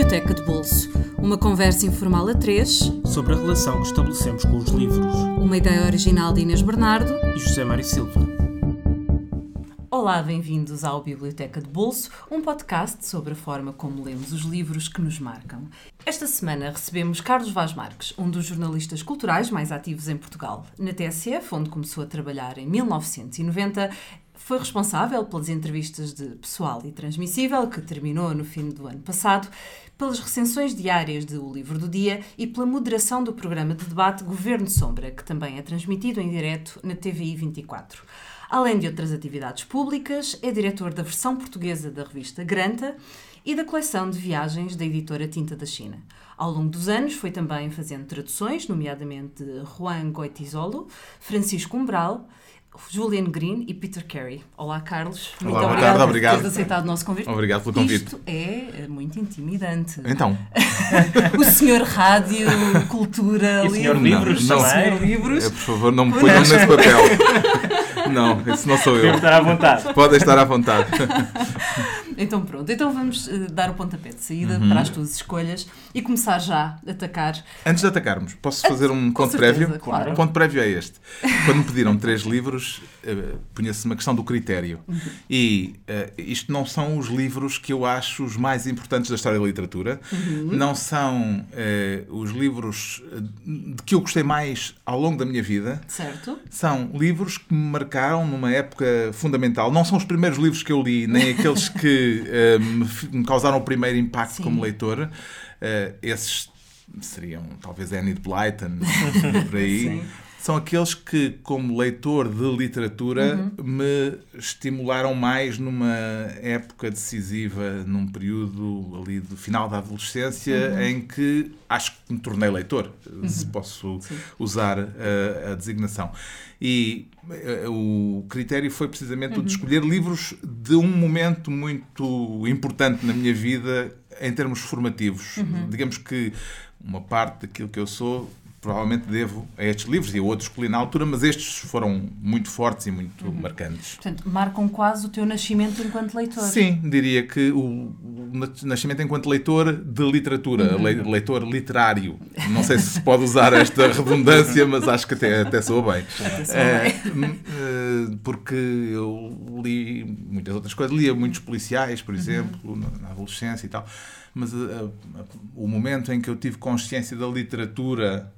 Biblioteca de Bolso. Uma conversa informal a três sobre a relação que estabelecemos com os livros. Uma ideia original de Inês Bernardo e José Mário Silva. Olá, bem-vindos ao Biblioteca de Bolso, um podcast sobre a forma como lemos os livros que nos marcam. Esta semana recebemos Carlos Vaz Marques, um dos jornalistas culturais mais ativos em Portugal. Na TSF, onde começou a trabalhar em 1990, foi responsável pelas entrevistas de Pessoal e Transmissível, que terminou no fim do ano passado, pelas recensões diárias de O Livro do Dia e pela moderação do programa de debate Governo Sombra, que também é transmitido em direto na TVI 24. Além de outras atividades públicas, é diretor da versão portuguesa da revista Granta e da coleção de viagens da editora Tinta da China. Ao longo dos anos foi também fazendo traduções, nomeadamente de Juan Goitizolo, Francisco Umbral, Julian Green e Peter Carey. Olá, Carlos. Muito Olá, obrigado tarde, obrigado. por teres aceitado o nosso convite. Obrigado pelo convite. Isto é muito intimidante. Então. o senhor rádio, cultura, e o senhor livros não, não. Senhor livros. É, por favor, não me ponham nesse papel. Não, esse não sou eu. Podem estar à vontade. Podem estar à vontade. Então pronto, então vamos uh, dar o pontapé de saída uhum. para as tuas escolhas e começar já a atacar. Antes de atacarmos, posso fazer um ponto prévio? Claro. O ponto prévio é este. Quando me pediram três livros, punha-se uma questão do critério. Uhum. E uh, isto não são os livros que eu acho os mais importantes da história da literatura. Uhum. Não são uh, os livros de que eu gostei mais ao longo da minha vida. Certo. São livros que me marcaram numa época fundamental. Não são os primeiros livros que eu li, nem aqueles que uh, me causaram o primeiro impacto Sim. como leitor. Esses seriam talvez Enid Blyton, por aí. Sim. São aqueles que, como leitor de literatura, uhum. me estimularam mais numa época decisiva, num período ali do final da adolescência, uhum. em que acho que me tornei leitor, uhum. se posso Sim. usar a, a designação. E uh, o critério foi precisamente uhum. o de uhum. escolher livros de um momento muito importante na minha vida em termos formativos. Uhum. Digamos que uma parte daquilo que eu sou provavelmente devo a estes livros e a outros que li na altura, mas estes foram muito fortes e muito uhum. marcantes. Portanto, marcam quase o teu nascimento enquanto leitor. Sim, diria que o, nascimento enquanto leitor de literatura, uhum. leitor literário. Não sei se se pode usar esta redundância, mas acho que até, até soa bem. Até soa é, bem. Eh, porque eu li muitas outras coisas, lia muitos policiais, por uhum. exemplo, uhum. na adolescência e tal mas uh, o momento em que eu tive consciência da literatura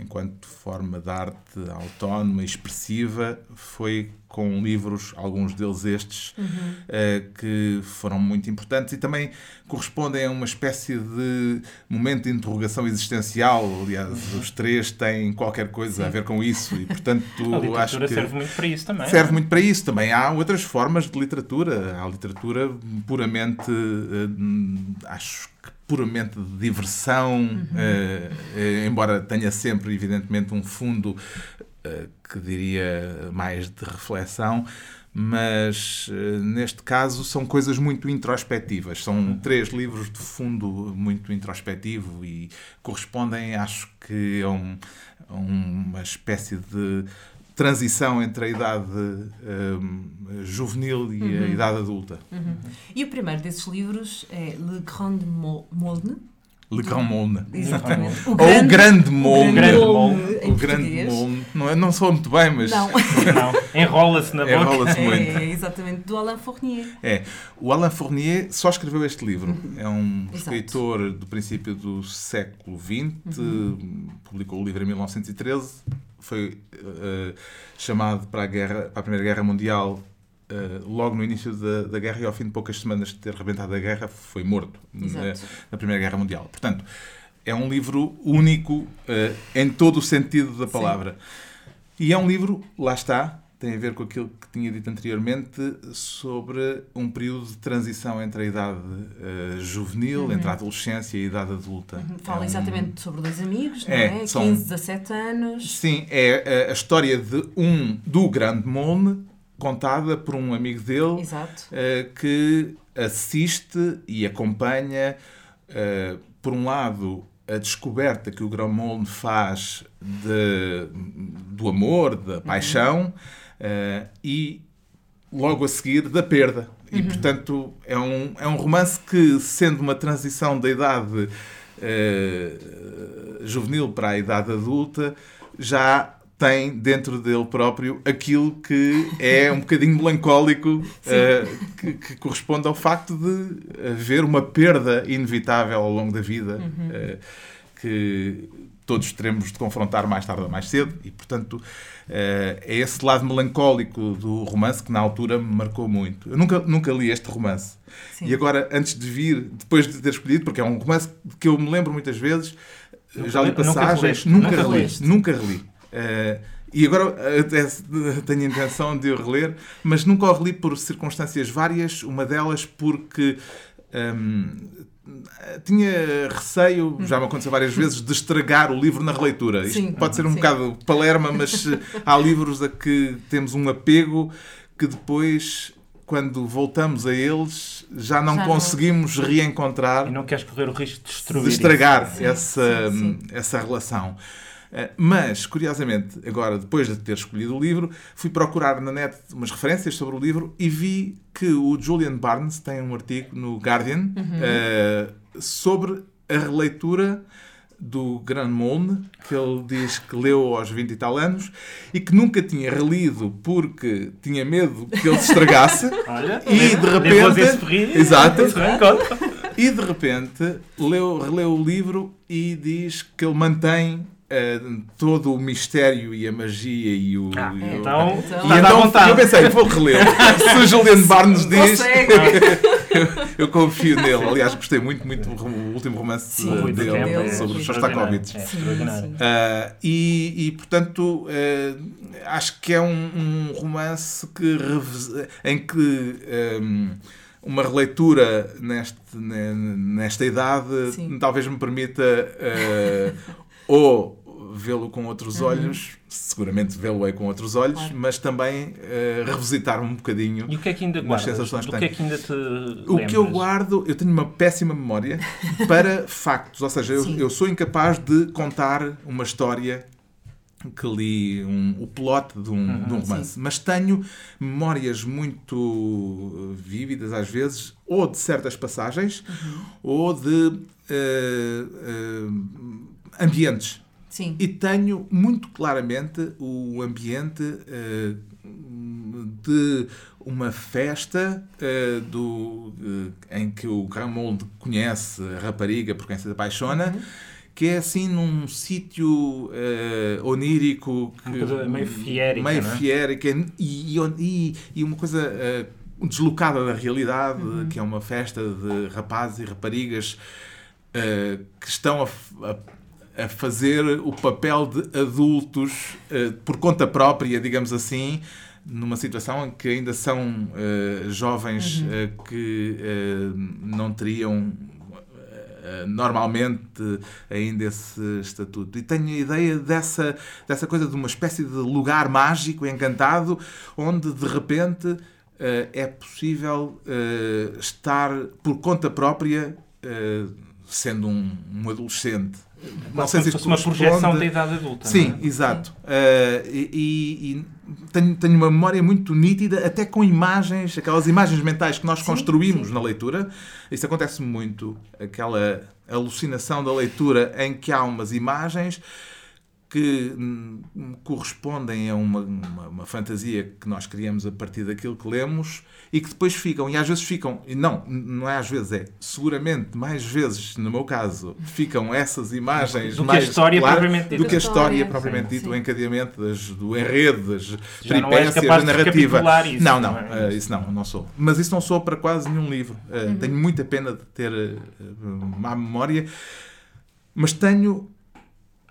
enquanto forma de arte autónoma e expressiva, foi com livros, alguns deles estes, uhum. uh, que foram muito importantes e também correspondem a uma espécie de momento de interrogação existencial. Aliás, uhum. os três têm qualquer coisa Sim. a ver com isso e, portanto, a acho que. serve muito para isso também. Serve muito para isso também. Há outras formas de literatura. Há literatura puramente, uh, acho que puramente de diversão, uhum. uh, embora tenha sempre, evidentemente, um fundo uh, que diria mais de reflexão, mas uh, neste caso são coisas muito introspectivas. São uhum. três livros de fundo muito introspectivo e correspondem, acho que, a, um, a uma espécie de transição entre a idade um, juvenil e uhum. a idade adulta. Uhum. E o primeiro desses livros é Le Grand Molne. Le Grand Molne. Exatamente. O grande, Ou o Grande Molne. O Grande Molne. O Grande Molne. Não, é, não sou muito bem, mas. Não. não. Enrola-se na boca. Enrola-se muito. É, exatamente. Do Alain Fournier. É. O Alain Fournier só escreveu este livro. Uhum. É um Exato. escritor do princípio do século XX. Uhum. Publicou o livro em 1913 foi uh, chamado para a, guerra, para a Primeira Guerra Mundial uh, logo no início da, da, guerra e ao fim de poucas semanas de ter rebentado a guerra foi morto na, na, Primeira Guerra Mundial. Portanto, é um livro único uh, em todo o sentido da palavra. Sim. E é um livro, lá está, tem a ver com aquilo que tinha dito anteriormente sobre um período de transição entre a idade uh, juvenil, uhum. entre a adolescência e a idade adulta. Uhum. Fala é um... exatamente sobre dois amigos, não é? é? São... 15, 17 anos. Sim, é a, a história de um do Grande Molme, contada por um amigo dele uh, que assiste e acompanha, uh, por um lado, a descoberta que o Gramont faz de, do amor, da paixão, uhum uh, e logo a seguir da perda. E, portanto, é um, é um romance que, sendo uma transição da idade juvenil para a idade adulta, já tem dentro dele próprio aquilo que é um bocadinho melancólico, eh, que, que corresponde ao facto de haver uma perda inevitável ao longo da vida, eh, que todos teremos de confrontar mais tarde ou mais cedo, e portanto eh, é esse lado melancólico do romance que na altura me marcou muito. Eu nunca, nunca li este romance. Sim. E agora, antes de vir, depois de ter escolhido, porque é um romance que eu me lembro muitas vezes, Nunca já li nunca passagens, releste? nunca, Nunca reli, nunca reli. Eh, e agora até tenho a intenção de o reler, mas nunca o reli por circunstâncias várias, uma delas porque hum, tinha receio, já me aconteceu várias vezes, de estragar o livro na releitura. Isto Sim. pode ser um Sim. bocado palerma, mas eh, há livros a que temos um apego que depois, quando voltamos a eles, já não Já não- conseguimos reencontrar E não queres correr o risco de destruir de estragar Sim, essa, sim, sim. essa relação. Eh, Mas, curiosamente, agora, depois de ter escolhido o livro, fui procurar na net umas referências sobre o livro e vi que o Julian Barnes tem um artigo no Guardian Uhum. eh, sobre a releitura do Grand Monde, que ele diz que leu aos 20 e tal anos e que nunca tinha relido porque tinha medo que ele se estragasse. Olha, E, de repente- Exato. E de repente leu, releu o livro e diz que ele mantém eh, todo o mistério e a magia e o. Ah, e o- então, E então vontade. eu pensei, vou reler. Se o Julian Barnes diz, eu confio nele. Aliás, gostei muito, muito do último romance Sim, dele Tempo é sobre os extraordinário. Shostakovich. É sim. Ah, e, e, portanto, eh, acho que é um, um romance que em que ehm, uma releitura neste, ne- nesta idade Sim. talvez me permita eh, ou vê-lo com outros olhos, seguramente vê-lo com outros olhos, Uhum. Claro. mas também eh, revisitar um bocadinho. E o que é que ainda guardas? Do que é que ainda te O que eu guardo, eu tenho uma péssima memória para factos, ou seja, eu, Sim. eu sou incapaz de contar uma história que li, um, o plot de um, de um romance, mas tenho memórias muito uh, vívidas às vezes, ou de certas passagens, ou de eh, eh, ambientes. Sim. E tenho muito claramente o ambiente eh, de uma festa eh, do, eh, em que o Ramold conhece a rapariga por quem se apaixona, que é assim num sítio onírico, que- Uma coisa meio fiérica, meio não é? fiérica, e, e, e uma coisa deslocada da realidade, que é uma festa de rapazes e raparigas que estão a, a- a fazer o papel de adultos eh, por conta própria, digamos assim, numa situação em que ainda são eh, jovens eh, que eh, não teriam normalmente ainda esse estatuto. E tenho a ideia dessa, dessa coisa de uma espécie de lugar mágico, encantado, onde de repente é possível estar por conta própria sendo um, um adolescente. Não sei se Como isto fosse uma projeção da idade adulta. Sim, não é? exato. Uh, e e- e tenho, tenho uma memória muito nítida, até com imagens, aquelas imagens mentais que nós Sim, construímos sim. na leitura. Isso acontece muito, aquela alucinação da leitura em que há umas imagens que hum, correspondem a uma, uma, uma fantasia que nós criamos a partir daquilo que lemos e que depois ficam, e às vezes ficam, e não, não é às vezes, é seguramente mais vezes, no meu caso, ficam essas imagens Do que a mais história claras propriamente dita. do que a história História, propriamente sim, dita, sim. o encadeamento das, do enredo, das Já peripécias, da narrativa. isso, não, não, não é? eh, isso não, não sou. Mas isso não sou para quase nenhum livro. Eh, Uhum. Tenho muita pena de ter eh, má memória, mas tenho,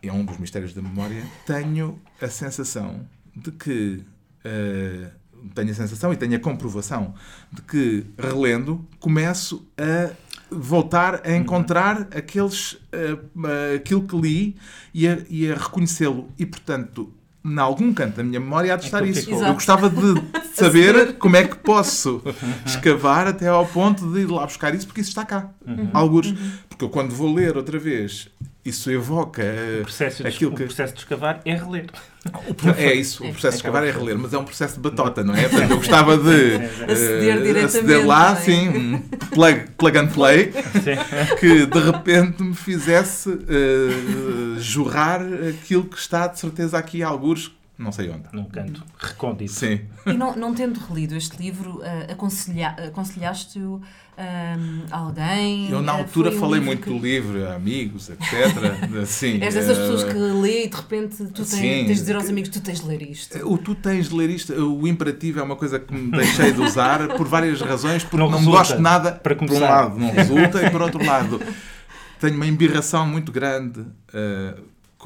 é um dos mistérios da memória, tenho a sensação de que eh, tenho a sensação e tenho a comprovação de que relendo começo a voltar a encontrar aqueles eh, eh, aquilo que li e a, e a reconhecê-lo e portanto em algum canto da minha memória há de estar Aquilo isso. ficou. Eu gostava de saber como é que posso escavar até ao ponto de ir lá buscar isso, porque isso está cá. Algures. Porque eu quando vou ler outra vez isso evoca o processo, de, aquilo o que... processo de escavar é reler. É isso, o processo de escavar é reler, mas é um processo de batota, não é? Portanto, eu gostava de aceder, uh, aceder lá, sim, um plug, plug and play, que de repente me fizesse uh, jorrar aquilo que está de certeza aqui a algures não sei onde. Num canto recôndito. Sim. E não, não tendo relido este livro, uh, aconselha, aconselhaste-o um, a alguém? Eu, na altura, um falei muito que... do livro, a amigos, etc. Sim, És dessas uh, pessoas que lê e de repente tu tens, sim, tens de dizer aos amigos: tu tens de ler isto. O tu tens de ler isto, o imperativo é uma coisa que me deixei de usar por várias razões, porque não, não gosto nada. Para por um lado, não resulta, e por outro lado, tenho uma embirração muito grande.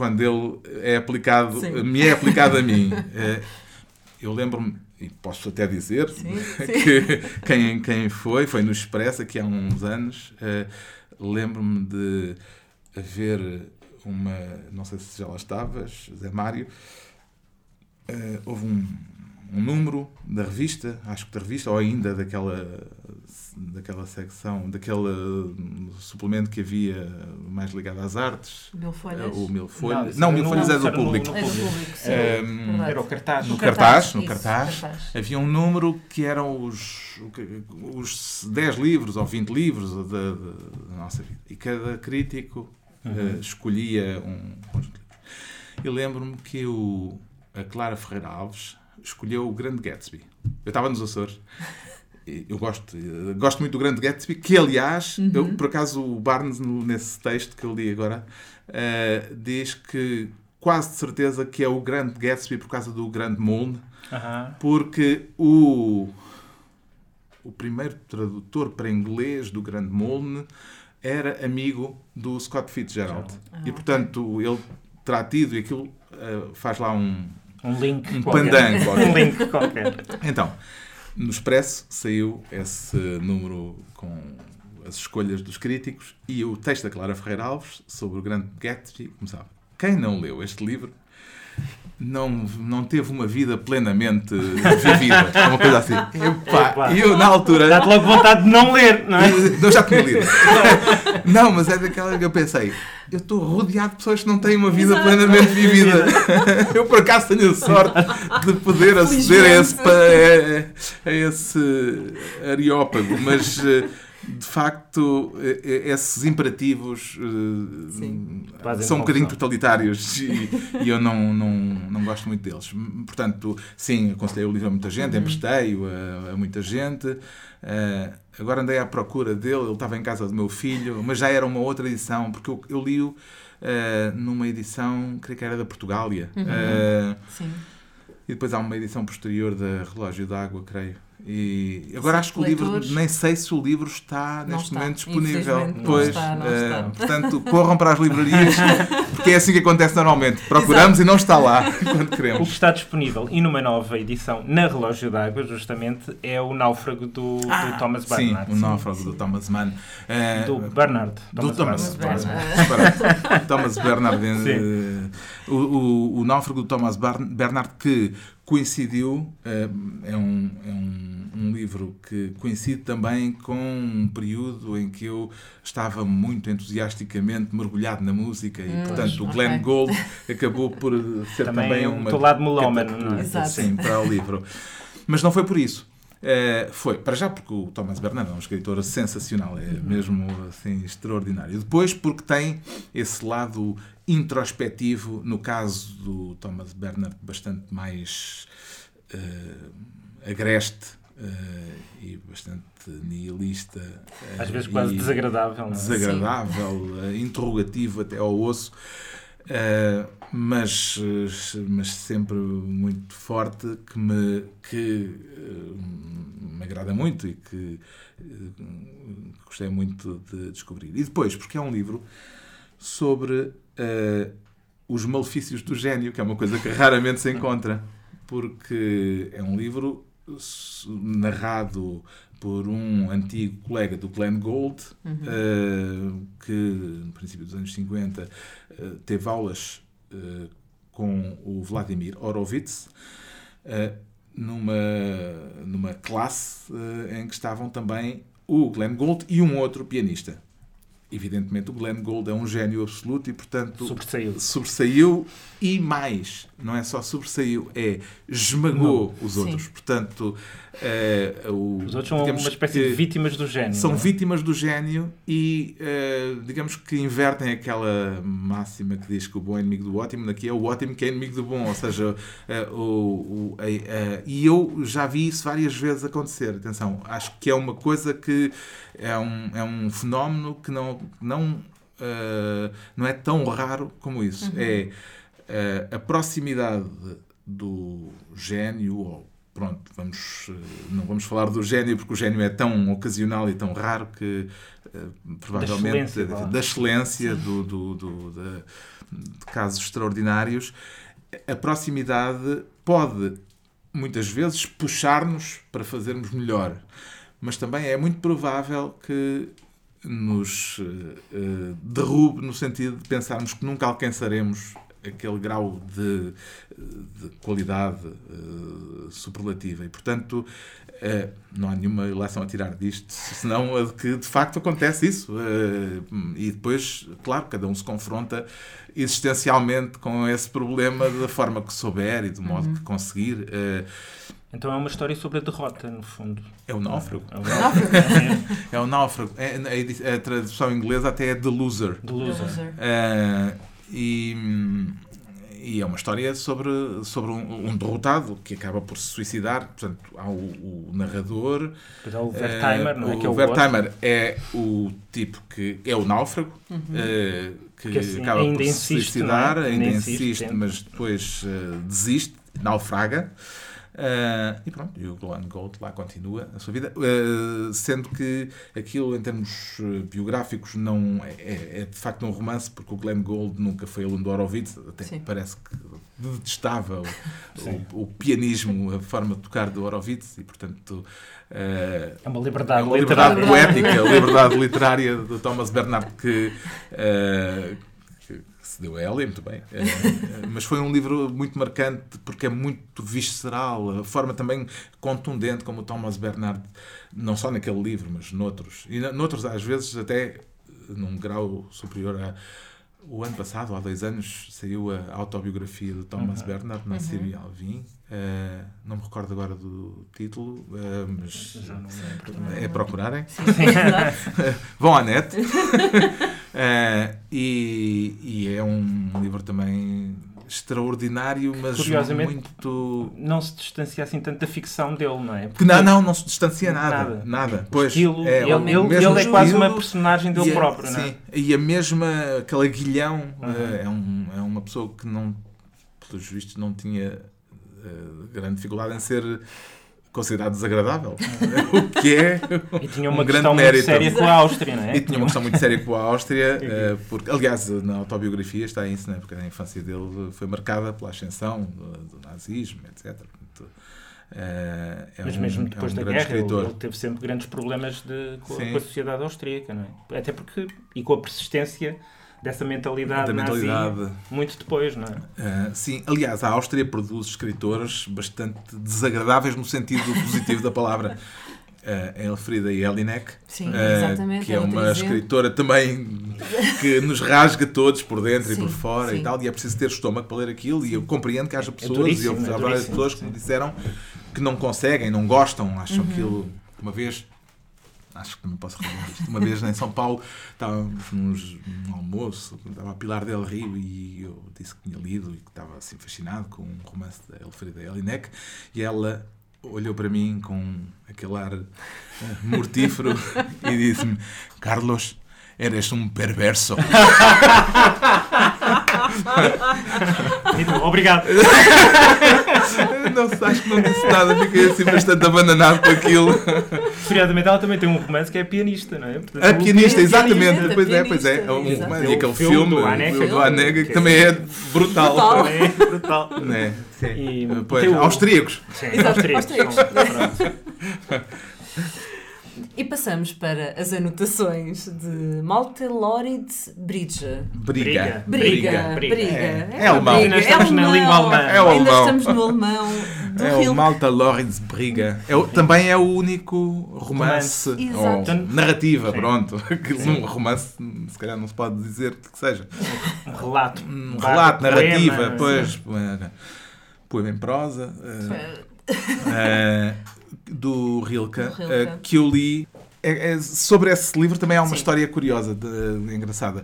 Quando ele é aplicado, sim. me é aplicado a mim. Eh, eu lembro-me, e posso até dizer, sim, que quem, quem foi, foi no Expresso aqui há uns anos, eh, lembro-me de haver uma, não sei se já lá estavas, Zé Mário, eh, houve um, um número da revista, acho que da revista, ou ainda daquela, daquela secção, daquele suplemento que havia mais ligado às artes. Mil Folhas? O Mil Folhas. Não, não Mil Folhas é do público. É do público, sim. Um, era o cartaz. No, cartaz, no cartaz, cartaz, havia um número que eram os, os 10 livros ou 20 livros da, da nossa vida. E cada crítico uhum. uh, escolhia um conjunto de livros. Eu lembro-me que o, a Clara Ferreira Alves escolheu o Grande Gatsby. Eu estava nos Açores. Eu gosto, gosto muito do Grande Gatsby, que aliás, uhum. eu, por acaso o Barnes, nesse texto que eu li agora, uh, diz que quase de certeza que é o Grande Gatsby por causa do Grande Moon, uhum. porque o, o primeiro tradutor para inglês do Grande Moon era amigo do Scott Fitzgerald. E portanto ele terá tido, e aquilo uh, faz lá um, um link um pandango qualquer. um link qualquer. Então, no Expresso saiu esse número com as escolhas dos críticos e o texto da Clara Ferreira Alves sobre o grande Gatsby começava. Quem não leu este livro não, não teve uma vida plenamente vivida. Uma coisa assim. E eu, na altura. Dá-te logo vontade de não ler, não é? Não, já tinha lido. Não, mas é daquela que eu pensei. Eu estou rodeado de pessoas que não têm uma vida Exato. plenamente vivida. Eu, por acaso, tenho a sorte de poder aceder a esse, a, a esse areópago, mas eh, de facto, esses imperativos Sim. são um bocadinho totalitários e, e, eu não, não, não gosto muito deles. Portanto, sim, aconselhei o livro a muita gente, uhum. emprestei-o a, a, muita gente. Uh, agora andei à procura dele, ele estava em casa do meu filho, mas já era uma outra edição, porque eu, eu li-o uh, numa edição, creio que era da Portugália. Uhum. Uh, sim. E depois há uma edição posterior da Relógio d'Água, creio. E agora acho que o livro, nem sei se o livro está neste está. momento disponível. Pois, está, uh, portanto, corram para as livrarias, porque é assim que acontece normalmente. Procuramos Exato. e não está lá quando queremos. O que está disponível e numa nova edição na Relógio d'Água, justamente, é o Náufrago do, ah, do Thomas Bernard. Sim, o Náufrago sim. do Thomas Mann. Uh, do Bernard. Thomas do Thomas Bernard. Bernard. Thomas Bernard. Uh, o, o, o Náufrago do Thomas Bernard que coincidiu, é um, é um um livro que coincide também com um período em que eu estava muito entusiasticamente mergulhado na música e, hum, portanto, o Glenn okay. Gould acabou por ser também, também uma. Teu lado melómano, não é? Sim, para o livro. Mas não foi por isso. É, foi, para já porque o Thomas Bernard é um escritor sensacional, é uhum. mesmo assim extraordinário. Depois porque tem esse lado introspectivo, no caso do Thomas Bernard, bastante mais uh, agreste Uh, e bastante nihilista. Às vezes quase desagradável. É? Desagradável, interrogativo até ao osso, uh, mas, mas sempre muito forte, que me, que, me agrada muito e que gostei muito de descobrir. E depois, porque é um livro sobre os malefícios do gênio, que é uma coisa que raramente se encontra, porque é um livro narrado por um antigo colega do Glenn Gould, uhum. uh, que no princípio dos anos 50 uh, eh, teve aulas uh, com o Vladimir Horowitz, numa, numa classe em que estavam também o Glenn Gould e um outro pianista. evidentemente, o Glenn Gould é um gênio absoluto e, portanto, Sobressaiu. sobressaiu e mais, não é só sobressaiu, é esmagou os outros. Portanto, eh, o- Os outros são uma espécie que de vítimas do gênio. São não é? vítimas do gênio e, eh, digamos que invertem aquela máxima que diz que o bom é inimigo do ótimo, daqui é o ótimo que é inimigo do bom, ou seja, eh, o, o- e eu já vi isso várias vezes acontecer. Atenção, acho que é uma coisa que é um, é um fenómeno que não, não, não é tão raro como isso. É eh, a proximidade do gênio, ou pronto, vamos, eh, não vamos falar do gênio porque o gênio é tão ocasional e tão raro que eh, provavelmente excelência, vá. da excelência do, do, do- da- de casos extraordinários, a proximidade pode muitas vezes puxar-nos para fazermos melhor, mas também é muito provável que nos eh, eh, derrube no sentido de pensarmos que nunca alcançaremos aquele grau de, de qualidade eh, superlativa. E, portanto, eh, não há nenhuma ilação a tirar disto, senão a de que de facto acontece isso. Eh, e depois, claro, cada um se confronta existencialmente com esse problema da forma que souber e do modo que conseguir. Então é uma história sobre a derrota, no fundo. é o náufrago. É o náufrago. É o náufrago. É, a, edi- a tradução inglesa até é The Loser. De loser. Ah, e, e é uma história sobre, sobre um, um derrotado que acaba por se suicidar. Portanto, há o, o narrador. Depois há o Wertheimer, ah, não é? O Que é o Wertheimer é o tipo que é o náufrago. ah, que Que, assim, acaba por se insiste, suicidar, é? ainda Ainda insiste, insiste mas depois ah, desiste, naufraga. Ah, e pronto, e o Glenn Gould lá continua a sua vida, Ah, sendo que aquilo em termos eh, biográficos não é, é- é de facto um romance, porque o Glenn Gould nunca foi aluno do Horowitz, até Sim. parece que detestava o, o, o pianismo, a forma de tocar do Horowitz, e portanto ah, É uma é liberdade uma liberdade literária. poética, a liberdade literária de Thomas Bernard que se deu a ela, muito bem. Eh, mas foi um livro muito marcante porque é muito visceral, a forma também contundente como o Thomas Bernard, não só naquele livro, mas noutros. E noutros, às vezes, até num grau superior a. O ano passado, há dois anos, saiu a autobiografia do Thomas Uhum. Bernard, na Siri Alvim. Eh, não me recordo agora do título, eh, mas também. é procurarem. Exato. Vão à net. Eh, e, e é um livro também extraordinário, mas Curiosamente, muito. Não se distancia assim tanto da ficção dele, não é? Que não, não, não se distancia nada. Nada. Nada. Pois, estilo, é, ele, o ele- ele é quase uma estilo personagem dele e a- próprio, não é? sim, E a mesma, aquele aguilhão, Uhum. eh, é, um, é uma pessoa que não, pelos vistos, não tinha eh, grande dificuldade em ser considerado desagradável. o que é E tinha um uma grande questão muito mérito. séria com a Áustria, não é? E tinha uma questão muito séria com a Áustria, eh, porque, aliás, na autobiografia está isso, né? porque a infância dele foi marcada pela ascensão do, do nazismo, etc. Portanto, eh, é Mas um- mesmo é depois um da grande guerra, ele, escritor. ele teve sempre grandes problemas de, com, com a sociedade austríaca, não é? Até porque, e com a persistência dessa mentalidade, Da nazi, mentalidade. muito depois, não é? Uh, sim, aliás, a Áustria produz escritores bastante desagradáveis no sentido positivo da palavra. Uh, a Elfrida Jelinek, Sim, uh, que é é uma escritora também que nos rasga todos por dentro e Sim, por fora sim. e tal, e é preciso ter estômago para ler aquilo. E eu compreendo que haja pessoas, e duríssimo, eu é há várias duríssimo, pessoas que me disseram que não conseguem, não gostam, acham Uhum. aquilo. Uma vez, acho que não posso revelar isto, uma vez em São Paulo estávamos nos- num almoço, estava a Pilar Del Rio e eu disse que tinha lido e que estava assim fascinado com um romance da Elfrida Jelinek e ela olhou para mim com aquele ar eh, mortífero e disse-me Carlos, eres um perverso. Obrigado. não, sei, acho que não disse nada, fiquei assim bastante abandonado com aquilo. Curiosamente, ela também tem um romance que é pianista, não é? Portanto, A o- pianista, pianista, exatamente. Pois é, pois é. pianista, Um exato. romance. E o aquele filme filme, do o filme do Haneke, que também é brutal. Brutal. É brutal. Né? E, Pois, austríacos. Sim, austríacos. austríacos. E passamos para as anotações de Malte Lorid Briga. Briga. Briga, briga. Briga. É, É é alemão. Ainda estamos na alemão. língua alemã. É o Ainda alemão. estamos no alemão do É o. Malta Lorenz Briga. É o- também é o único romance, Romance. ou Exato. narrativa, Sim. pronto. Que um romance, se calhar não se pode dizer que seja. Um relato. Um relato, narrativa, poema, pois. Poema, em prosa. eh, eh, do Rilke, Do Rilke. eh, que eu li. É- é- sobre esse livro também há uma Sim. história curiosa, de- engraçada.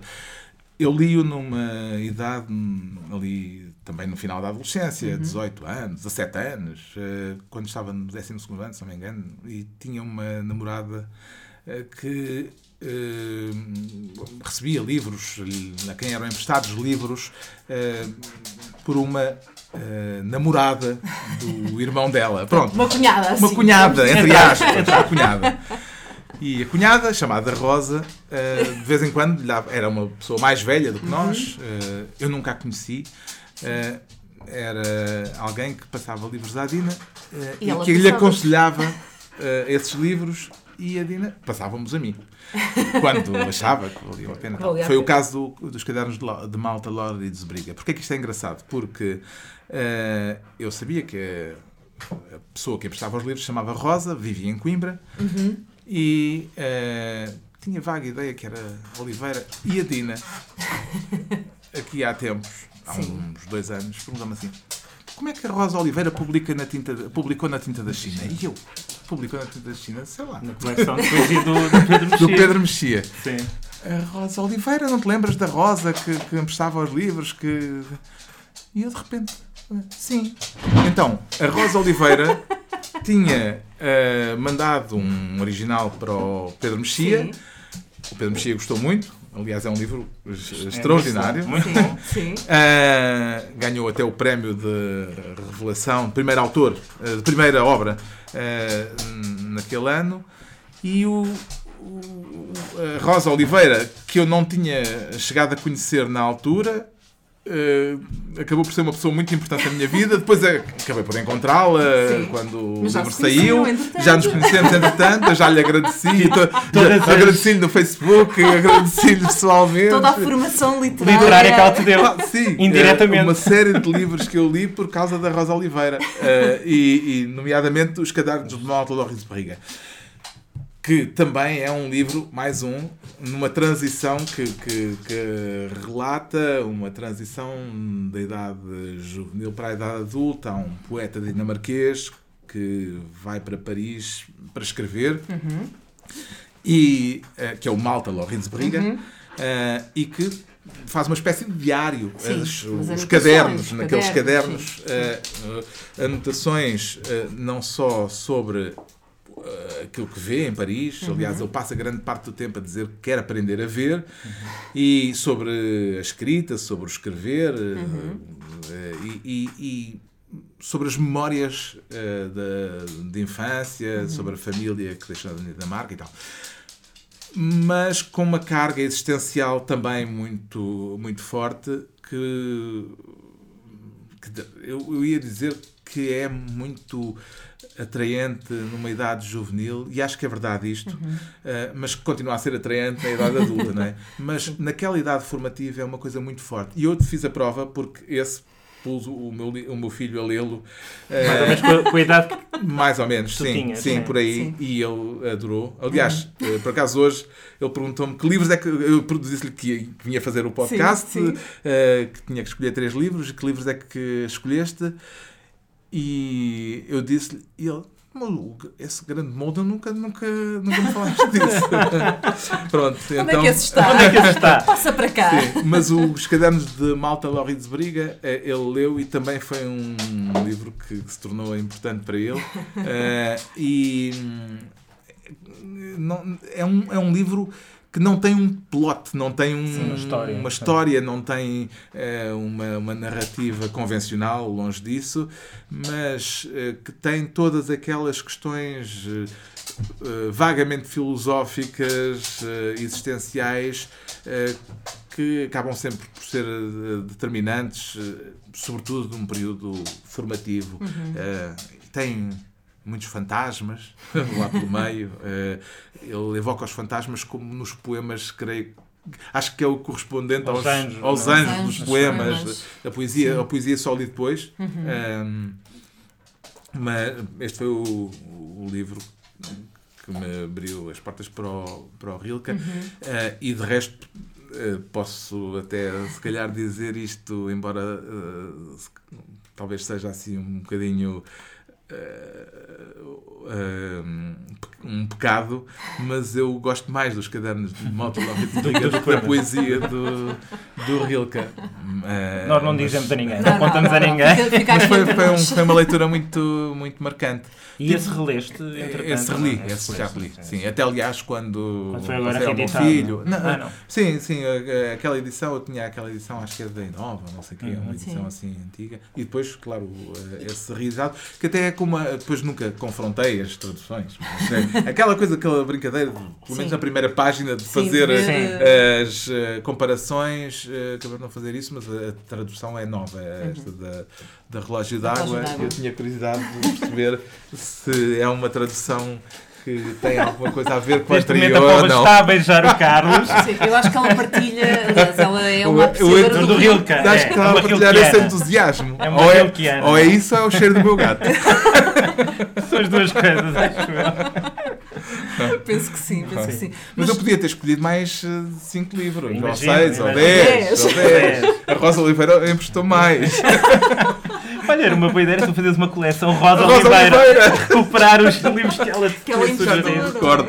Eu li-o numa idade, hum, ali também no final da adolescência, Uhum. 18 anos, 17 anos, eh, quando estava no 12 ano, se não me engano, e tinha uma namorada eh, que eh, recebia livros, a quem eram emprestados livros, eh, por uma eh, namorada do irmão dela. Pronto, Uma cunhada, uma cunhada, entre aspas, uma cunhada. E a cunhada, chamada Rosa, eh, de vez em quando, era uma pessoa mais velha do que nós, eh, eu nunca a conheci. eh, Era alguém que passava livros à Dina eh, E e, que lhe aconselhava eh, esses livros e a Dina passávamos a mim. Quando achava que valia a pena. Valia a Foi o pena. caso do- dos cadernos de, de Malta, Lorde e de Zebriga. Porquê que isto é engraçado? Porque eh, eu sabia que a, a pessoa que emprestava os livros se chamava Rosa, vivia em Coimbra Uhum. e eh, tinha vaga ideia que era Oliveira e a Dina. Aqui há tempos, há Sim. uns dois anos, perguntou-me assim: como é que a Rosa Oliveira publica na tinta, publicou na tinta da China? E eu, publicou na da China? Sei lá. Na coleção de poesia do, do Pedro Mexia. Do Pedro Mexia. Sim. A Rosa Oliveira, não te lembras da Rosa que, que emprestava os livros? Que... E eu de repente, sim. Então, a Rosa Oliveira tinha eh, mandado um original para o Pedro Mexia. Sim. O Pedro Mexia gostou muito. Aliás, é um livro extraordinário. Muito bom. Sim. Ah, ganhou até o prémio de revelação, de primeiro autor, ah, de primeira obra ah, naquele ano. E o, o- a Rosa Oliveira, que eu não tinha chegado a conhecer na altura, ah, acabou por ser uma pessoa muito importante na minha vida. Depois ah, acabei por encontrá-la Sim. quando o livro saiu. Já nos conhecemos, entretanto. Eu já lhe agradeci. Agradeci-lhe no Facebook, agradeci-lhe pessoalmente. Toda a formação literária. Literária que ela te deu. Ah, sim, Indiretamente. eh, Uma série de livros que eu li por causa da Rosa Oliveira. eh, e, e, nomeadamente, Os Cadernos de Malta de Orris Barriga. Que também é um livro, mais um, numa transição que, que, que relata uma transição da idade juvenil para a idade adulta. Há um poeta dinamarquês que vai para Paris para escrever e, eh, que é o Malta Lorenz Briga, eh, e que faz uma espécie de diário, Sim, as- os cadernos, os naqueles cadernos, cadernos, eh, anotações eh, não só sobre aquilo que vê em Paris, Uhum. aliás, ele passa grande parte do tempo a dizer que quer aprender a ver, e sobre a escrita, sobre o escrever, eh, Uhum. eh, e- e- e sobre as memórias eh, da, de infância, Uhum. sobre a família que deixou na Dinamarca e tal. Mas com uma carga existencial também muito, muito forte que, que eu, eu ia dizer que é muito atraente numa idade juvenil, e acho que é verdade isto, eh, mas que continua a ser atraente na idade adulta, não é? Mas naquela idade formativa é uma coisa muito forte. E eu te fiz a prova porque esse pus o meu, o meu filho a lê-lo eh, Mais ou menos com a, com a idade que mais ou menos, sim, tinhas, sim, sim. por aí. Sim. E ele adorou. Aliás, eh, por acaso hoje ele perguntou-me que livros é que eu disse-lhe que vinha fazer o podcast, Sim, sim. eh, que tinha que escolher três livros, e que livros é que escolheste? E eu disse-lhe, e ele, "Maluco, esse grande molde nunca, nunca, nunca me falaste disso. Pronto, Onde então. é que esse está? Onde é que esse está? Passa para cá. Sim, mas os cadernos de Malta Loris Briga eh, ele leu e também foi um livro que se tornou importante para ele. Eh, e não- é, um, é um livro que não tem um plot, não tem um- Sim, uma história. uma história, não tem eh, uma, uma narrativa convencional, longe disso, mas eh, que tem todas aquelas questões eh, vagamente filosóficas, existenciais, que acabam sempre por ser determinantes, sobretudo num período formativo. Eh, tem muitos fantasmas lá pelo meio. Uh, ele evoca os fantasmas como nos poemas, creio acho que é o correspondente aos, aos anjos, aos anjos, anjos dos poemas, poemas. A, poesia, a poesia só li depois. Uhum. Um, mas este foi o, o, livro que me abriu as portas para o, para o Rilke. Uhum. Uh, e de resto, uh, posso até se calhar dizer isto, embora uh, talvez seja assim um bocadinho uh, uh, um pecado, mas eu gosto mais dos cadernos de Moto do que da poesia do, do Rilke. Uh, Nós não dizemos a ninguém, não, não contamos não, não, a ninguém. Mas foi, foi, um, foi, uma leitura muito, muito marcante. E esse releste, entretanto? Esse reli, é? esse já li. Sim. Até aliás, quando. Quando foi agora reeditado. filho. Não, ah, não. Sim, sim, aquela edição, eu tinha aquela edição, acho que é da Inova, não sei o quê, uhum. uma edição sim. assim antiga. E depois, claro, esse reeditado, que até é como. Depois nunca confrontei as traduções. É aquela coisa, aquela brincadeira, pelo menos na primeira página, de fazer sim, as uh, comparações, uh, acabaram não fazer isso, mas a, tradução é nova, é esta uhum. da, da relógio d'água. Eu tinha curiosidade de perceber se é uma tradução que tem alguma coisa a ver com a anterior ou não. está a beijar o Carlos. Sim, eu acho que ela partilha, aliás, ela é uma apreciadora do, do Rilke. Acho é, que ela é partilhar esse entusiasmo. É ou, é, ou é isso ou é o cheiro do meu gato. São as duas coisas, acho eu. penso que sim, penso que sim. Mas, Mas, eu podia ter escolhido mais 5 uh, livros, imagina, ou 6, ou 10. A Rosa Oliveira emprestou mais. Olha, era uma boa ideia tu fazeres uma coleção Rosa, Rosa Oliveira, Oliveira. recuperar os livros que ela te que ela sugeriu. recordo.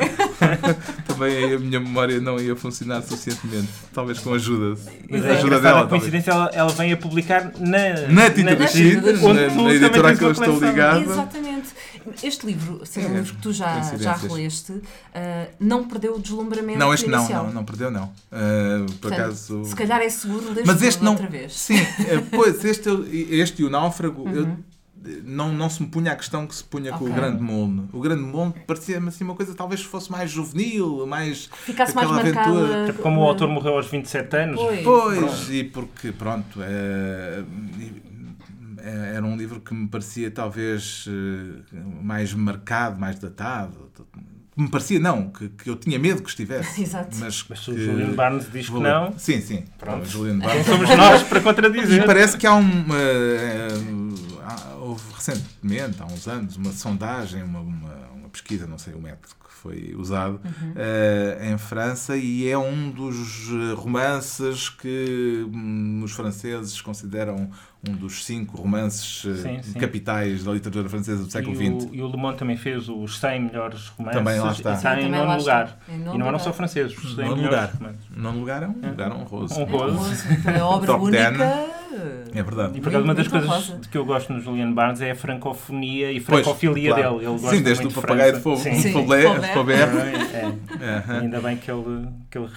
Também a minha memória não ia funcionar suficientemente. Talvez com a ajuda. Mas é ajuda dela. A coincidência, ela, ela vem a publicar na, na Tinta das Tintas, na, na editora a que eu estou ligado. Exatamente. Este livro, sendo um livro que tu já, já releste, uh, não perdeu o deslumbramento Não, este inicial. não, não, não perdeu não. Uh, por Portanto, acaso... Se calhar é seguro ler Mas este não, outra vez. Sim, uh, pois, este, este e o Náufrago... Uhum. Eu, não, não se me punha a questão que se punha okay. com o Grande Mundo. O Grande Mundo parecia-me assim uma coisa talvez fosse mais juvenil, mais. Ficasse mais aventura. Tipo, como o autor morreu aos 27 anos. Pois, pois e porque, pronto, é, é, era um livro que me parecia talvez eh, mais marcado, mais datado. Me parecia, não, que, que eu tinha medo que estivesse. Exato. Mas, mas se o Julian Barnes diz que não. Sim, sim. Pronto. Julian Barnes. Quem somos nós para contradizer? E parece que há um. Uh, houve recentemente, há uns anos, uma sondagem, uma, uma, uma pesquisa, não sei o método que foi usado, uhum. uh, em França e é um dos romances que hum, os franceses consideram um dos cinco romances eh, sim, sim. capitais da literatura francesa do século XX. E o Le Monde também fez os 100 melhores romances. Também lá está. E está em nono lugar. Em nono e não eram só franceses, os 100 nono lugar. romances. Nono lugar é um é. lugar honroso. Honroso. É, obra única. É verdade. E por acaso uma das coisas rosa. que eu gosto no Julian Barnes é a francofonia e francofilia pois, claro. dele. Ele gosta sim, desde o papagaio de Faubert. É. É. Ainda bem que ele, que ele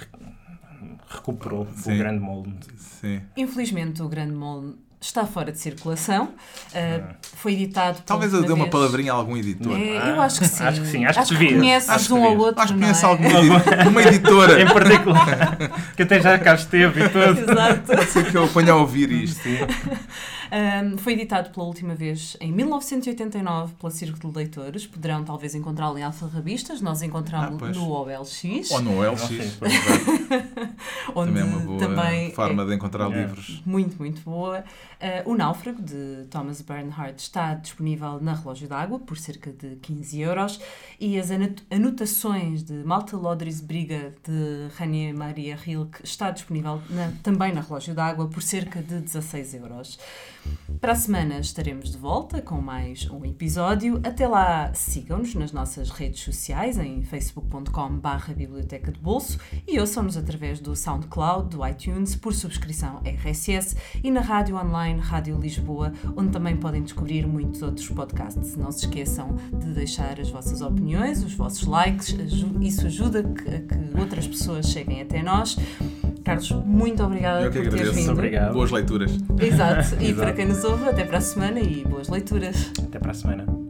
recuperou sim. o Grande Molde. Sim. Infelizmente o Grande Molde está fora de circulação. Uh, foi editado. Talvez eu dê uma palavrinha a algum editor. É, eu acho que sim. Acho que sim, acho, acho que, que conheces acho um ou outro. Acho que conheço é? algum editor, uma editora. em particular. que até já cá esteve e tudo. Exato. Pode ser que eu ponha a ouvir isto. Um, foi editado pela última vez em 1989 pela Círculo de Leitores. Poderão talvez encontrá-lo em alfarrabistas. Nós encontramos ah, no OLX. Ou no OLX, Onde também é uma boa também forma é, de encontrar é, livros. Muito, muito boa. Uh, o Náufrago, de Thomas Bernhardt, está disponível na Relógio d'Água por cerca de 15 euros. E as anotações de Malta Lodris Briga, de Rania Maria Rilke, está disponível na, também na Relógio d'Água por cerca de 16 euros. Para a semana estaremos de volta com mais um episódio. Até lá, sigam-nos nas nossas redes sociais em facebook.com.br Biblioteca de Bolso e ouçam-nos através do SoundCloud, do iTunes, por subscrição RSS e na rádio online Rádio Lisboa, onde também podem descobrir muitos outros podcasts. Não se esqueçam de deixar as vossas opiniões, os vossos likes, isso ajuda a que outras pessoas cheguem até nós. Carlos, muito obrigada por teres vindo. Obrigado. Boas leituras. Exato. E Exato. Quem nos ouve, até para a semana e boas leituras. Até para a semana.